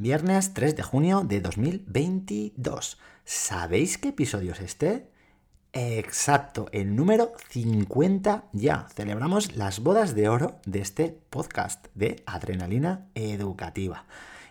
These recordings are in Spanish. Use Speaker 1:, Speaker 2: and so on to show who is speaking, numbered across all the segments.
Speaker 1: Viernes 3 de junio de 2022. ¿Sabéis qué episodio es este? Exacto, el número 50 ya. Celebramos las bodas de oro de este podcast de Adrenalina Educativa.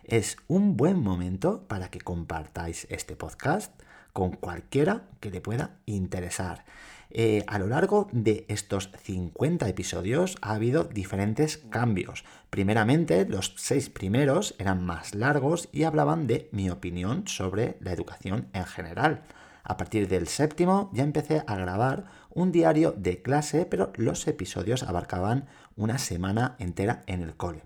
Speaker 1: Es un buen momento para que compartáis este podcast con cualquiera que le pueda interesar. Eh, a lo largo de estos 50 episodios ha habido diferentes cambios. Primeramente, los seis primeros eran más largos y hablaban de mi opinión sobre la educación en general. A partir del séptimo ya empecé a grabar un diario de clase, pero los episodios abarcaban una semana entera en el cole.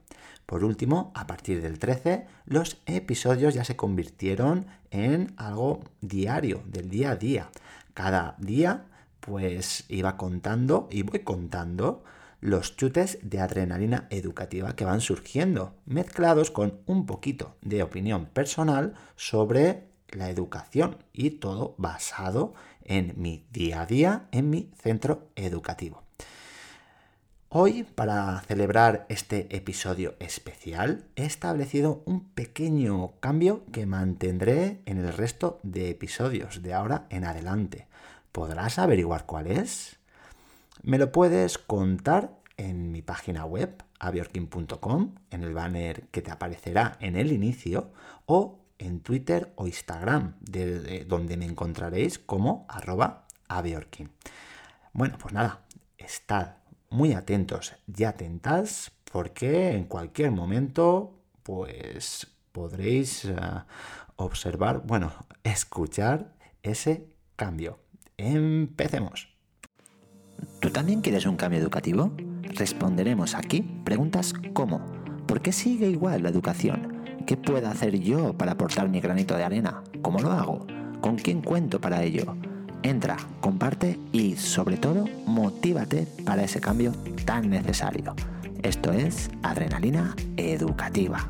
Speaker 1: Por último, a partir del 13, los episodios ya se convirtieron en algo diario, del día a día. Cada día pues iba contando y voy contando los chutes de adrenalina educativa que van surgiendo, mezclados con un poquito de opinión personal sobre la educación y todo basado en mi día a día en mi centro educativo. Hoy, para celebrar este episodio especial, he establecido un pequeño cambio que mantendré en el resto de episodios de ahora en adelante. ¿Podrás averiguar cuál es? Me lo puedes contar en mi página web, abiorkin.com, en el banner que te aparecerá en el inicio, o en Twitter o Instagram, donde me encontraréis como arroba abiorkin. Bueno, pues nada, estad muy atentos y atentas porque en cualquier momento pues podréis eh, observar, bueno, escuchar ese cambio. Empecemos.
Speaker 2: ¿Tú también quieres un cambio educativo? Responderemos aquí preguntas como ¿por qué sigue igual la educación? ¿Qué puedo hacer yo para aportar mi granito de arena? ¿Cómo lo hago? ¿Con quién cuento para ello? Entra, comparte y sobre todo motívate para ese cambio tan necesario. Esto es Adrenalina Educativa.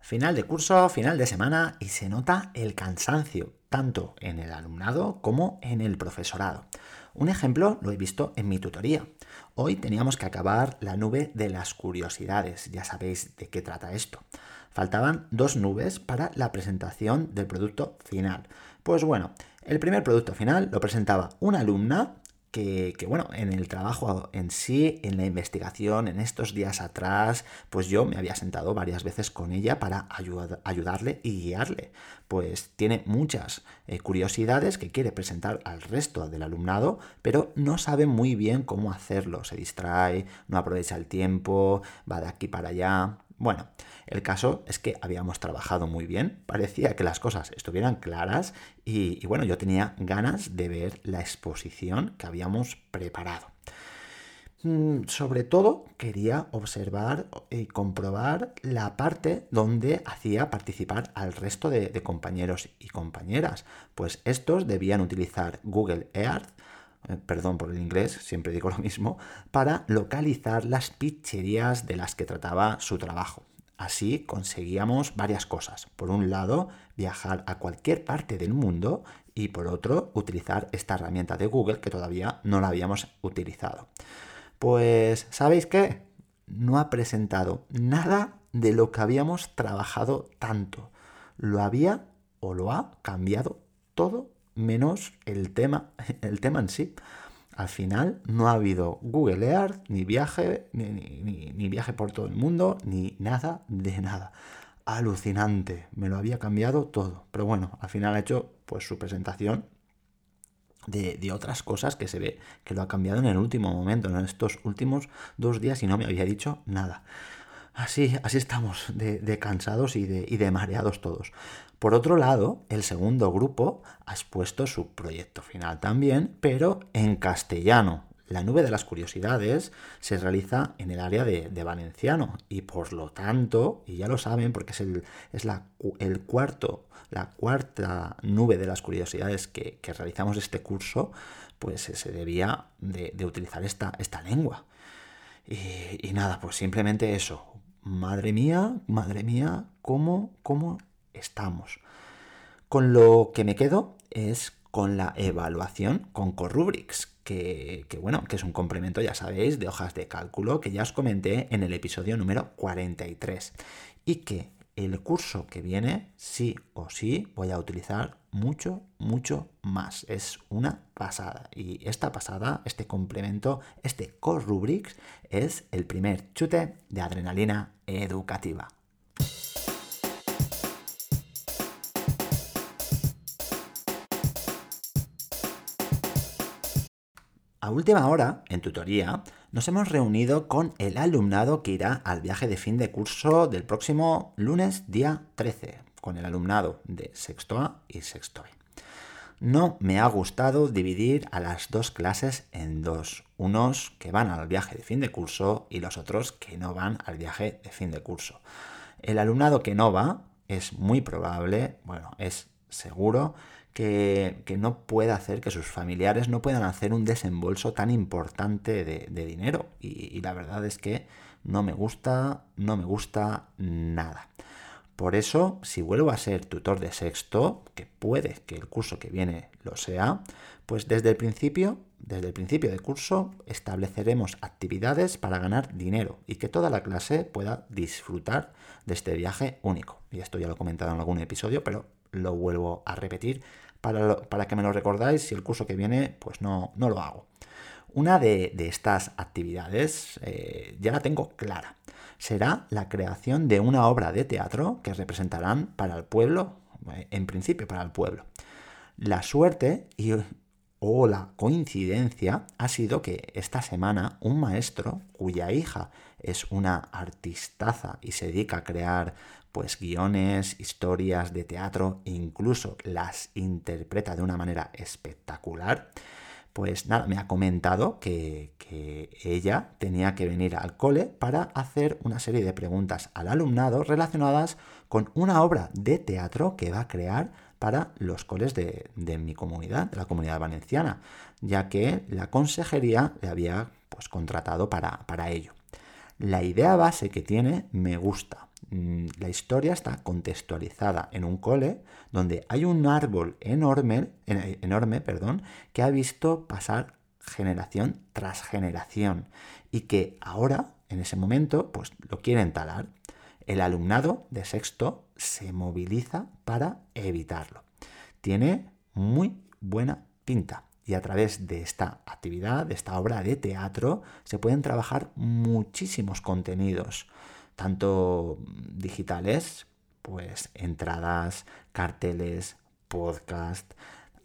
Speaker 1: Final de curso, final de semana y se nota el cansancio, tanto en el alumnado como en el profesorado. Un ejemplo lo he visto en mi tutoría. Hoy teníamos que acabar la nube de las curiosidades, ya sabéis de qué trata esto. Faltaban dos nubes para la presentación del producto final. Pues bueno, el primer producto final lo presentaba una alumna que, bueno, en el trabajo en sí, en la investigación, en estos días atrás, pues yo me había sentado varias veces con ella para ayudarle y guiarle. Pues tiene muchas eh, curiosidades que quiere presentar al resto del alumnado, pero no sabe muy bien cómo hacerlo. Se distrae, no aprovecha el tiempo, va de aquí para allá. Bueno, el caso es que habíamos trabajado muy bien, parecía que las cosas estuvieran claras y, bueno, yo tenía ganas de ver la exposición que habíamos preparado. Mm, sobre todo quería observar y comprobar la parte donde hacía participar al resto de, de compañeros y compañeras, pues estos debían utilizar Google Earth eh, perdón por el inglés, siempre digo lo mismo, para localizar las picherías de las que trataba su trabajo. Así conseguíamos varias cosas. Por un lado, viajar a cualquier parte del mundo y por otro, utilizar esta herramienta de Google que todavía no la habíamos utilizado. Pues, ¿sabéis qué? No ha presentado nada de lo que habíamos trabajado tanto. Lo había o lo ha cambiado todo menos el tema, el tema en sí. Al final no ha habido Google Earth, ni viaje, ni, viaje por todo el mundo, ni nada de nada. Alucinante, me lo había cambiado todo. Pero bueno, al final ha hecho pues su presentación de, otras cosas que se ve que lo ha cambiado en el último momento, en estos últimos dos días y no me había dicho nada. Así, así estamos, de, cansados y de, mareados todos. Por otro lado, el segundo grupo ha expuesto su proyecto final también, pero en castellano. La nube de las curiosidades se realiza en el área de, valenciano y por lo tanto, y ya lo saben porque es, el, la, cuarto, la cuarta nube de las curiosidades que, realizamos este curso, pues se debía de, utilizar esta, esta lengua. Y, y, nada, pues simplemente eso. Madre mía, madre mía, cómo, cómo estamos. Con lo que me quedo es con la evaluación con Corrubrics, que, que, bueno, que es un complemento, ya sabéis, de hojas de cálculo que ya os comenté en el episodio número 43 y que el curso que viene, sí o sí, voy a utilizar mucho, mucho más. Es una pasada. Y esta pasada, este complemento, este Core Rubrics, es el primer chute de adrenalina educativa. A última hora, en tutoría, nos hemos reunido con el alumnado que irá al viaje de fin de curso del próximo lunes día 13, con el alumnado de sexto A y sexto B. No me ha gustado dividir a las dos clases en dos, unos que van al viaje de fin de curso y los otros que no van al viaje de fin de curso. El alumnado que no va es muy probable, bueno, es seguro que, no pueda hacer, que sus familiares no puedan hacer un desembolso tan importante de, dinero. Y, la verdad es que no me gusta, no me gusta nada. Por eso, si vuelvo a ser tutor de sexto, que puede que el curso que viene lo sea, pues desde el principio, desde el principio del curso, estableceremos actividades para ganar dinero y que toda la clase pueda disfrutar de este viaje único. Y esto ya lo he comentado en algún episodio, pero lo vuelvo a repetir para, que me lo recordáis si el curso que viene pues no, no lo hago. Una de, estas actividades eh, ya la tengo clara. Será la creación de una obra de teatro que representarán para el pueblo, eh, en principio para el pueblo. La suerte y, o la coincidencia ha sido que esta semana un maestro cuya hija es una artistaza y se dedica a crear pues guiones, historias de teatro e incluso las interpreta de una manera espectacular, pues nada, me ha comentado que, que, ella tenía que venir al cole para hacer una serie de preguntas al alumnado relacionadas con una obra de teatro que va a crear para los coles de, de mi comunidad, de la comunidad valenciana, ya que la consejería le había pues contratado para, para ello. La idea base que tiene me gusta, Mm, la historia está contextualizada en un cole donde hay un árbol enorme, enorme perdón, que ha visto pasar generación tras generación y que ahora, en ese momento, pues lo quieren talar. El alumnado de sexto se moviliza para evitarlo. Tiene muy buena pinta y a través de esta actividad, de esta obra de teatro, se pueden trabajar muchísimos contenidos tanto digitales, pues entradas, carteles, podcast,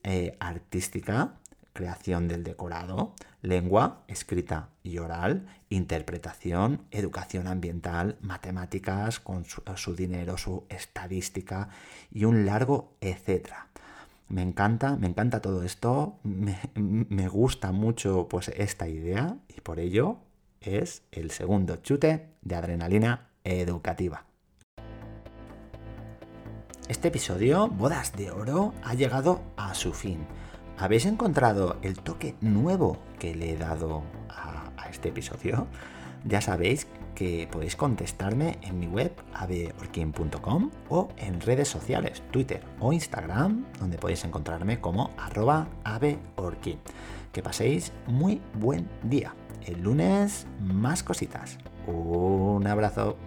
Speaker 1: eh, artística, creación del decorado, lengua, escrita y oral, interpretación, educación ambiental, matemáticas con su, dinero, su estadística y un largo etcétera. Me encanta, me encanta todo esto, me, me gusta mucho pues esta idea y por ello es el segundo chute de adrenalina educativa. Este episodio, Bodas de Oro, ha llegado a su fin. ¿Habéis encontrado el toque nuevo que le he dado a, este episodio? Ya sabéis que podéis contestarme en mi web abeorkin.com o en redes sociales, Twitter o Instagram, donde podéis encontrarme como arroba. Que paséis muy buen día. El lunes más cositas. Un abrazo.